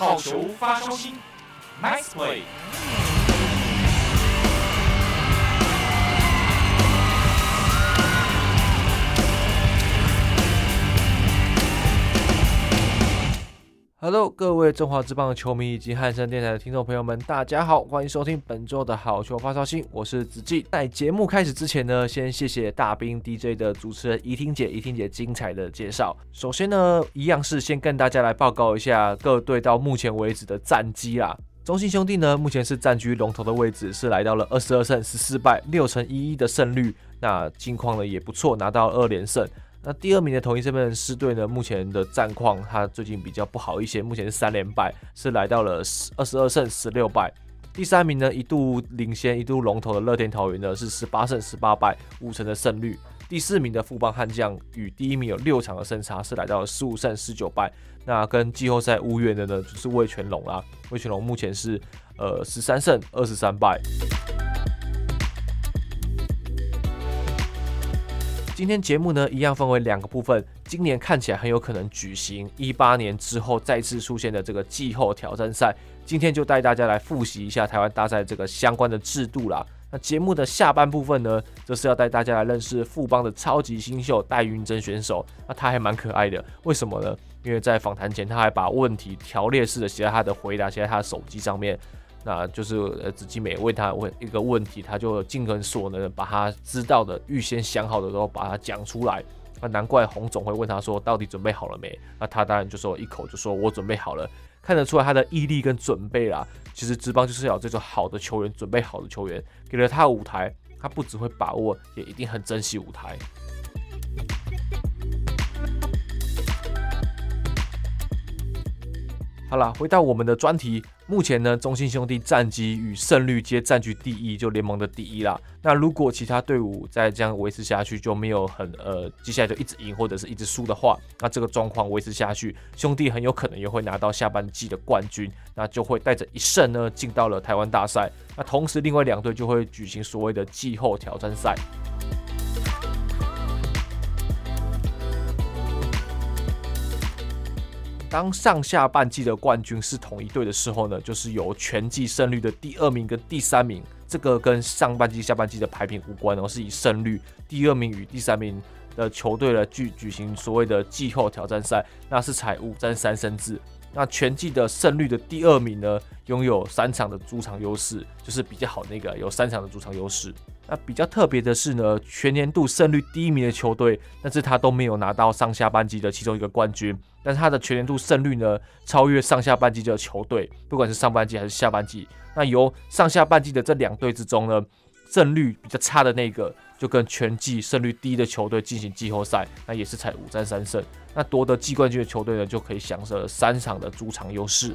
好球发烧心，Nice play。Hello，各位中华职棒的球迷以及汉声电台的听众朋友们，大家好，欢迎收听本周的好球发烧星，我是子季。在节目开始之前呢，先谢谢大兵 DJ 的主持人怡婷姐，怡婷姐精彩的介绍。首先呢，一样是先跟大家来报告一下各队到目前为止的战绩啦。中信兄弟呢，目前是占据龙头的位置，是来到了二十二胜十四败，六成一一的胜率，那近况呢也不错，拿到二连胜。那第二名的统一狮队狮队呢，目前的战况他最近比较不好一些，目前是三连败，是来到了十二十二胜十六败。第三名呢，一度领先、一度龙头的乐天桃园呢，是十八胜十八败，五成的胜率。第四名的富邦悍将与第一名有六场的胜差，是来到了十五胜十九败。那跟季后赛无缘的呢，就是味全龙啦。味全龙目前是呃十三胜二十三败。今天节目呢，一样分为两个部分。今年看起来很有可能举行一八年之后再次出现的这个季后挑战赛，今天就带大家来复习一下台湾大赛这个相关的制度啦。那节目的下半部分呢，则是要带大家来认识富邦的超级新秀戴云珍选手。那他还蛮可爱的，为什么呢？因为在访谈前，他还把问题条列式的写在他的回答，写在他的手机上面。那就是呃，子基美问他问一个问题，他就尽可所能把他知道的、预先想好的都把它讲出来。那难怪洪总会问他说，到底准备好了没？那他当然就说一口就说我准备好了，看得出来他的毅力跟准备啦。其实职棒就是要有这种好的球员，准备好的球员，给了他舞台，他不只会把握，也一定很珍惜舞台。好了，回到我们的专题。目前呢，中信兄弟战绩与胜率皆占据第一，就联盟的第一啦。那如果其他队伍再这样维持下去，就没有很呃，接下来就一直赢或者是一直输的话，那这个状况维持下去，兄弟很有可能也会拿到下半季的冠军，那就会带着一胜呢进到了台湾大赛。那同时，另外两队就会举行所谓的季后挑战赛。当上下半季的冠军是同一队的时候呢，就是由全季胜率的第二名跟第三名，这个跟上半季、下半季的排名无关哦，是以胜率第二名与第三名的球队来举举行所谓的季后挑战赛，那是才五战三胜制。那全季的胜率的第二名呢，拥有三场的主场优势，就是比较好那个有三场的主场优势。那比较特别的是呢，全年度胜率第一名的球队，但是他都没有拿到上下半季的其中一个冠军。但是他的全年度胜率呢，超越上下半季的球队，不管是上半季还是下半季。那由上下半季的这两队之中呢，胜率比较差的那个，就跟全季胜率低的球队进行季后赛，那也是才五战三胜。那夺得季冠军的球队呢，就可以享受三场的主场优势。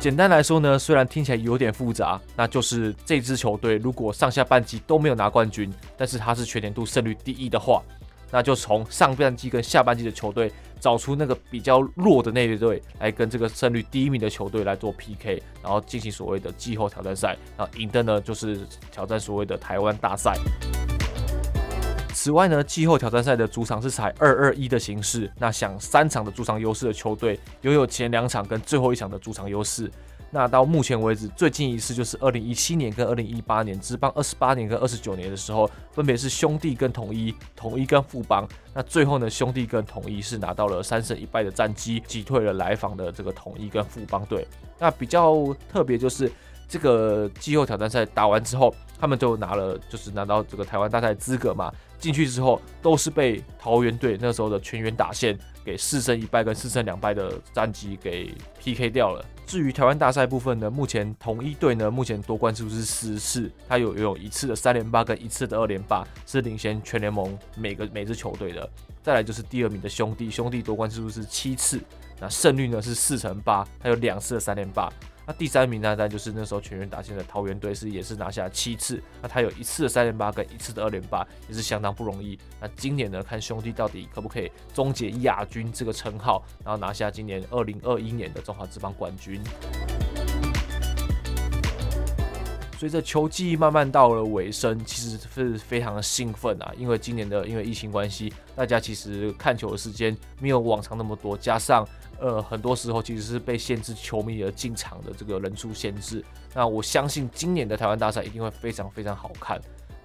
简单来说呢，虽然听起来有点复杂，那就是这支球队如果上下半季都没有拿冠军，但是他是全年度胜率第一的话，那就从上半季跟下半季的球队找出那个比较弱的那一队来跟这个胜率第一名的球队来做 PK，然后进行所谓的季后挑战赛，然后赢的呢就是挑战所谓的台湾大赛。此外呢，季后挑战赛的主场是采二二一的形式，那想三场的主场优势的球队拥有前两场跟最后一场的主场优势。那到目前为止，最近一次就是二零一七年跟二零一八年，职棒二十八年跟二十九年的时候，分别是兄弟跟统一，统一跟富邦。那最后呢，兄弟跟统一是拿到了三胜一败的战绩，击退了来访的这个统一跟富邦队。那比较特别就是这个季后挑战赛打完之后，他们就拿了就是拿到这个台湾大赛资格嘛。进去之后都是被桃园队那时候的全员打线给四胜一败跟四胜两败的战绩给 PK 掉了。至于台湾大赛部分呢，目前统一队呢目前夺冠数是十次，他有有一次的三连霸跟一次的二连霸，是领先全联盟每个每支球队的。再来就是第二名的兄弟，兄弟夺冠数是七次，那胜率呢是四成八，他有两次的三连霸。那第三名呢，那就是那时候全员打线的桃园队，是也是拿下七次。那他有一次的三连八跟一次的二连八，也是相当不容易。那今年呢，看兄弟到底可不可以终结亚军这个称号，然后拿下今年二零二一年的中华职棒冠军。随着球季慢慢到了尾声，其实是非常的兴奋啊，因为今年的因为疫情关系，大家其实看球的时间没有往常那么多，加上呃很多时候其实是被限制球迷的进场的这个人数限制。那我相信今年的台湾大赛一定会非常非常好看。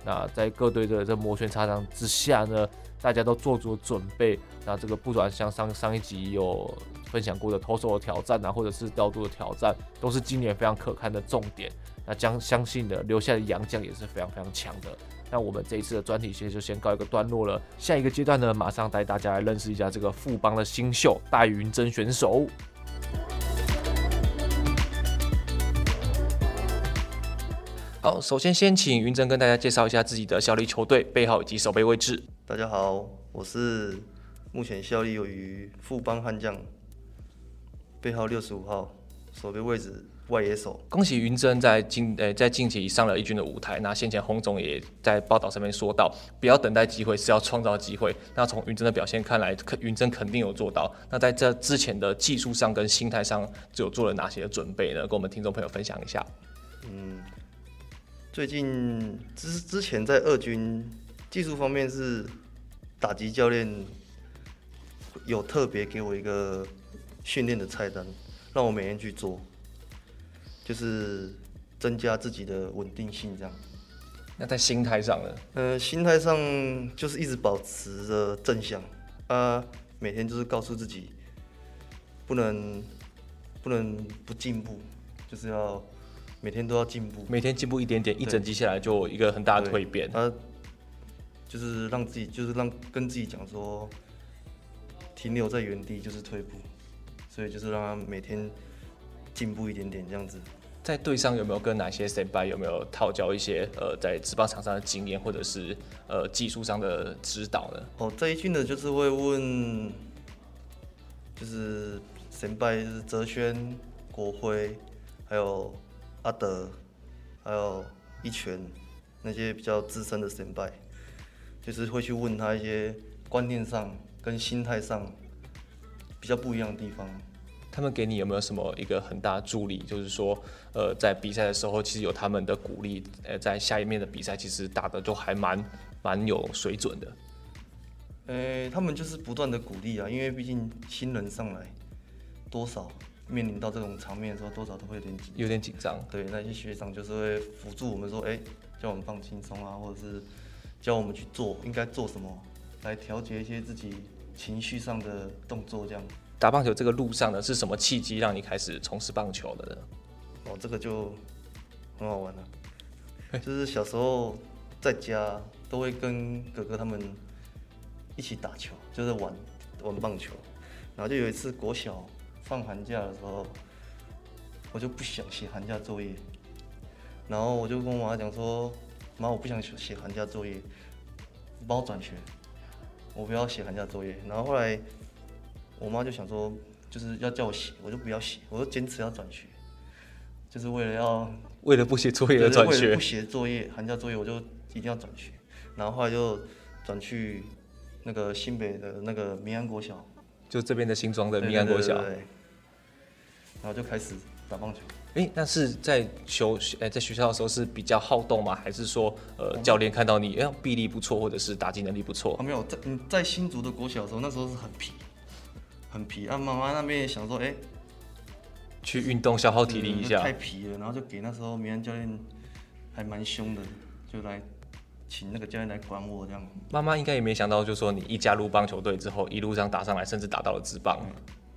那在各队的这摩拳擦掌之下呢，大家都做足了准备。那这个不管像上上一集有分享过的投手的挑战啊，或者是调度的挑战，都是今年非常可看的重点。那将相信的留下的洋将也是非常非常强的。那我们这一次的专题其实就先告一个段落了。下一个阶段呢，马上带大家来认识一下这个富邦的新秀戴云珍选手。好，首先先请云珍跟大家介绍一下自己的效力球队、背号以及守备位置。大家好，我是目前效力于富邦悍将，背号六十五号，守备位置。外野手，恭喜云珍在近呃在近期上了一军的舞台。那先前洪总也在报道上面说到，不要等待机会，是要创造机会。那从云珍的表现看来，云珍肯定有做到。那在这之前的技术上跟心态上，就有做了哪些准备呢？跟我们听众朋友分享一下。嗯，最近之之前在二军技术方面是打击教练有特别给我一个训练的菜单，让我每天去做。就是增加自己的稳定性，这样。那在心态上呢？呃，心态上就是一直保持着正向，啊，每天就是告诉自己，不能不能不进步，就是要每天都要进步，每天进步一点点，一整季下来就一个很大的蜕变。他，就是让自己，就是让跟自己讲说，停留在原地就是退步，所以就是让他每天。进步一点点这样子，在队上有没有跟哪些先辈有没有套教一些呃在职棒场上的经验或者是呃技术上的指导呢？哦，这一句呢就是会问，就是先辈是哲轩、国辉，还有阿德，还有一拳那些比较资深的先辈，就是会去问他一些观念上跟心态上比较不一样的地方。他们给你有没有什么一个很大的助力？就是说，呃，在比赛的时候，其实有他们的鼓励，呃，在下一面的比赛，其实打的就还蛮蛮有水准的。呃、欸，他们就是不断的鼓励啊，因为毕竟新人上来，多少面临到这种场面的时候，多少都会有点紧，有点紧张。对，那些学长就是会辅助我们说，哎、欸，叫我们放轻松啊，或者是教我们去做应该做什么，来调节一些自己情绪上的动作，这样。打棒球这个路上呢，是什么契机让你开始从事棒球的呢？哦，这个就很好玩了，就是小时候在家都会跟哥哥他们一起打球，就是玩玩棒球。然后就有一次国小放寒假的时候，我就不想写寒假作业，然后我就跟我妈讲说：“妈，我不想写写寒假作业，帮我转学，我不要写寒假作业。”然后后来。我妈就想说，就是要叫我写，我就不要写，我就坚持要转学，就是为了要为了不写作业而转学，不写作业，寒假作业我就一定要转学，然后后来就转去那个新北的那个民安国小，就这边的新庄的明安国小，然后就开始打棒球。哎、欸，那是在学诶、欸，在学校的时候是比较好动吗？还是说呃教练看到你哎臂力不错，或者是打击能力不错？啊，没有，在嗯在新竹的国小的时候，那时候是很皮。很皮啊！妈妈那边也想说，哎、欸，去运动消耗体力一下。太皮了，然后就给那时候明安教练还蛮凶的，就来请那个教练来管我这样。妈妈应该也没想到，就说你一加入棒球队之后，一路上打上来，甚至打到了职棒。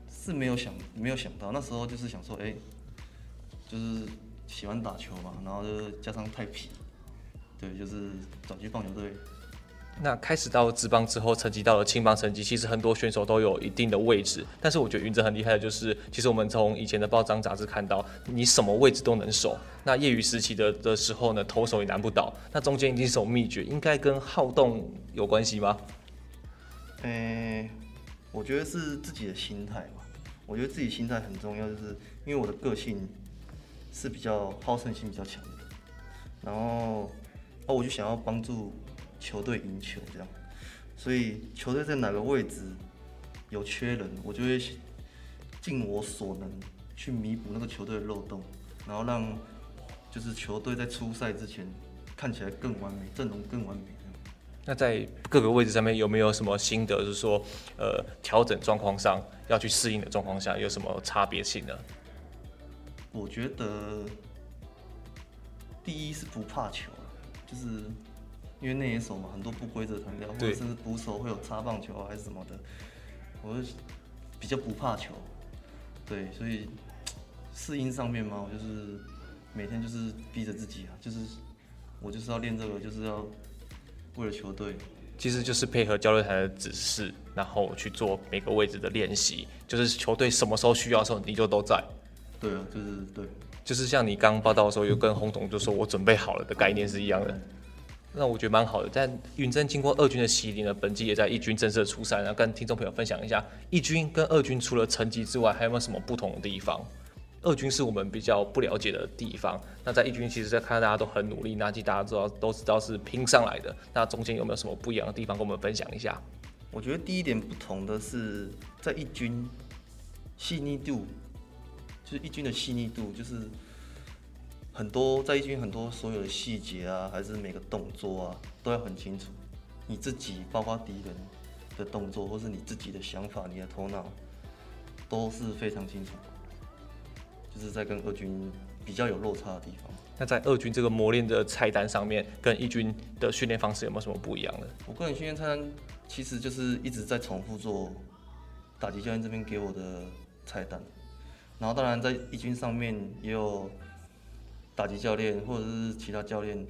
是没有想，没有想到，那时候就是想说，哎、欸，就是喜欢打球嘛，然后就加上太皮，对，就是转去棒球队。那开始到职棒之后，成绩到了青棒成绩，其实很多选手都有一定的位置。但是我觉得云珍很厉害的就是，其实我们从以前的报章杂志看到，你什么位置都能守。那业余时期的的时候呢，投手也难不倒。那中间一定是有秘诀，应该跟好动有关系吗？嗯、我觉得是自己的心态吧。我觉得自己心态很重要，就是因为我的个性是比较好胜心比较强的。然后，哦，我就想要帮助。球队赢球这样，所以球队在哪个位置有缺人，我就会尽我所能去弥补那个球队的漏洞，然后让就是球队在出赛之前看起来更完美，阵容更完美。那在各个位置上面有没有什么心得？就是说，呃，调整状况上要去适应的状况下有什么差别性呢？我觉得第一是不怕球，就是因为内野手嘛，很多不规则弹跳，或者是捕手会有擦棒球啊还是什么的，我就比较不怕球。对，所以适应上面嘛，我就是每天就是逼着自己啊，就是我就是要练这个，就是要。为了球队，其实就是配合教练台的指示，然后去做每个位置的练习。就是球队什么时候需要的时候，你就都在。对啊，就是对，就是像你刚报道的时候，有跟洪总就说我准备好了的概念是一样的。那我觉得蛮好的。但云臻经过二军的洗礼呢，本季也在一军正式出赛，然后跟听众朋友分享一下，一军跟二军除了成绩之外，还有没有什么不同的地方？二军是我们比较不了解的地方，那在一军其实，在看到大家都很努力，那其实大家知道都知道是拼上来的，那中间有没有什么不一样的地方，跟我们分享一下？我觉得第一点不同的是，在一军细腻度，就是一军的细腻度，就是很多在一军很多所有的细节啊，还是每个动作啊，都要很清楚，你自己包括敌人的动作，或是你自己的想法，你的头脑都是非常清楚。就是在跟二军比较有落差的地方。那在二军这个磨练的菜单上面，跟一军的训练方式有没有什么不一样的？我个人训练菜单其实就是一直在重复做打击教练这边给我的菜单，然后当然在一军上面也有打击教练或者是其他教练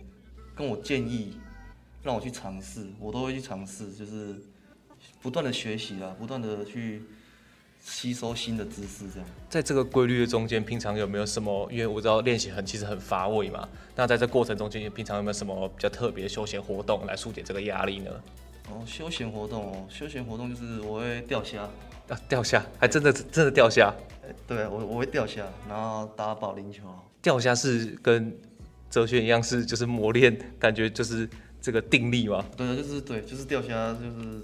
跟我建议，让我去尝试，我都会去尝试，就是不断的学习啊，不断的去。吸收新的知识，这样。在这个规律的中间，平常有没有什么？因为我知道练习很其实很乏味嘛。那在这过程中间，平常有没有什么比较特别的休闲活动来疏解这个压力呢？哦，休闲活动哦，休闲活动就是我会钓虾。啊，掉虾，还真的真的掉虾？对，我我会钓虾，然后打保龄球。钓虾是跟哲学一样，是就是磨练，感觉就是这个定力嘛？对，就是对，就是钓虾，就是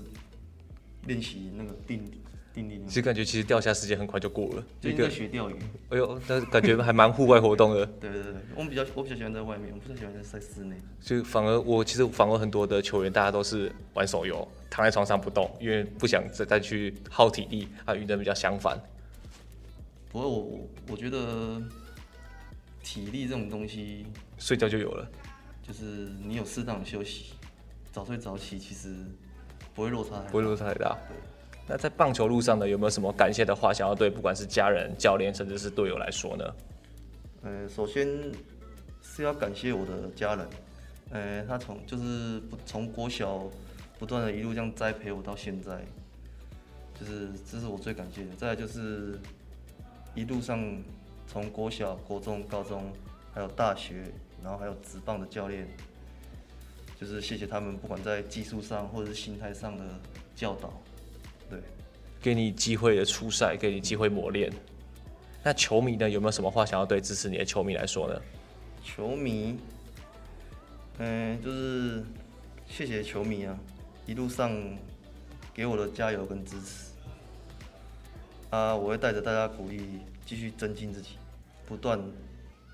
练习那个定力。其实感觉其实钓虾时间很快就过了，就一个学钓鱼。哎呦，但是感觉还蛮户外活动的。对对对，我们比较我比较喜欢在外面，我不太喜欢在室内。就反而我其实访问很多的球员，大家都是玩手游，躺在床上不动，因为不想再再去耗体力。啊，与人比较相反。不过我我觉得体力这种东西，睡觉就有了，就是你有适当的休息，早睡早起，其实不会落差，不会落差太大。对。那在棒球路上呢，有没有什么感谢的话想要对不管是家人、教练，甚至是队友来说呢？呃，首先是要感谢我的家人，呃，他从就是不从国小不断的一路这样栽培我到现在，就是这是我最感谢的。再来就是一路上从国小、国中、高中，还有大学，然后还有职棒的教练，就是谢谢他们，不管在技术上或者是心态上的教导。对，给你机会的出赛，给你机会磨练。那球迷呢？有没有什么话想要对支持你的球迷来说呢？球迷，嗯、欸，就是谢谢球迷啊，一路上给我的加油跟支持。啊，我会带着大家鼓励，继续增进自己，不断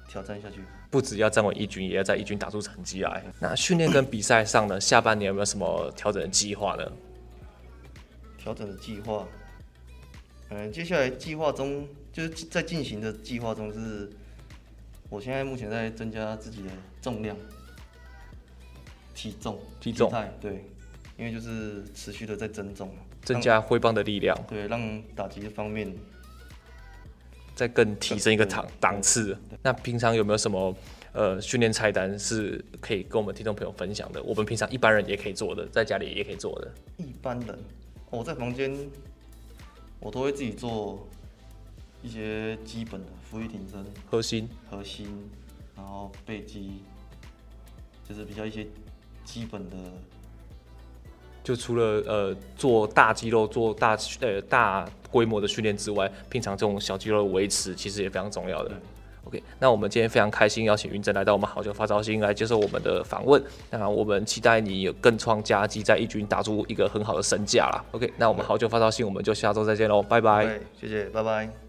挑战下去。不只要站稳一军，也要在一军打出成绩来。那训练跟比赛上呢？下半年有没有什么调整的计划呢？调整的计划，嗯，接下来计划中就是在进行的计划中是，我现在目前在增加自己的重量、体重、体重，对，因为就是持续的在增重，增加挥棒的力量，对，让打击的方面再更提升一个档档次。那平常有没有什么呃训练菜单是可以跟我们听众朋友分享的？我们平常一般人也可以做的，在家里也可以做的。一般人。我在房间，我都会自己做一些基本的伏地挺身、核心、核心，然后背肌，就是比较一些基本的。就除了呃做大肌肉、做大呃大规模的训练之外，平常这种小肌肉的维持其实也非常重要的。OK，那我们今天非常开心邀请云珍来到我们好久发烧星来接受我们的访问。那我们期待你有更创佳绩，在一军打出一个很好的身价啦。OK，那我们好久发烧星，我们就下周再见喽，拜拜。谢谢，拜拜。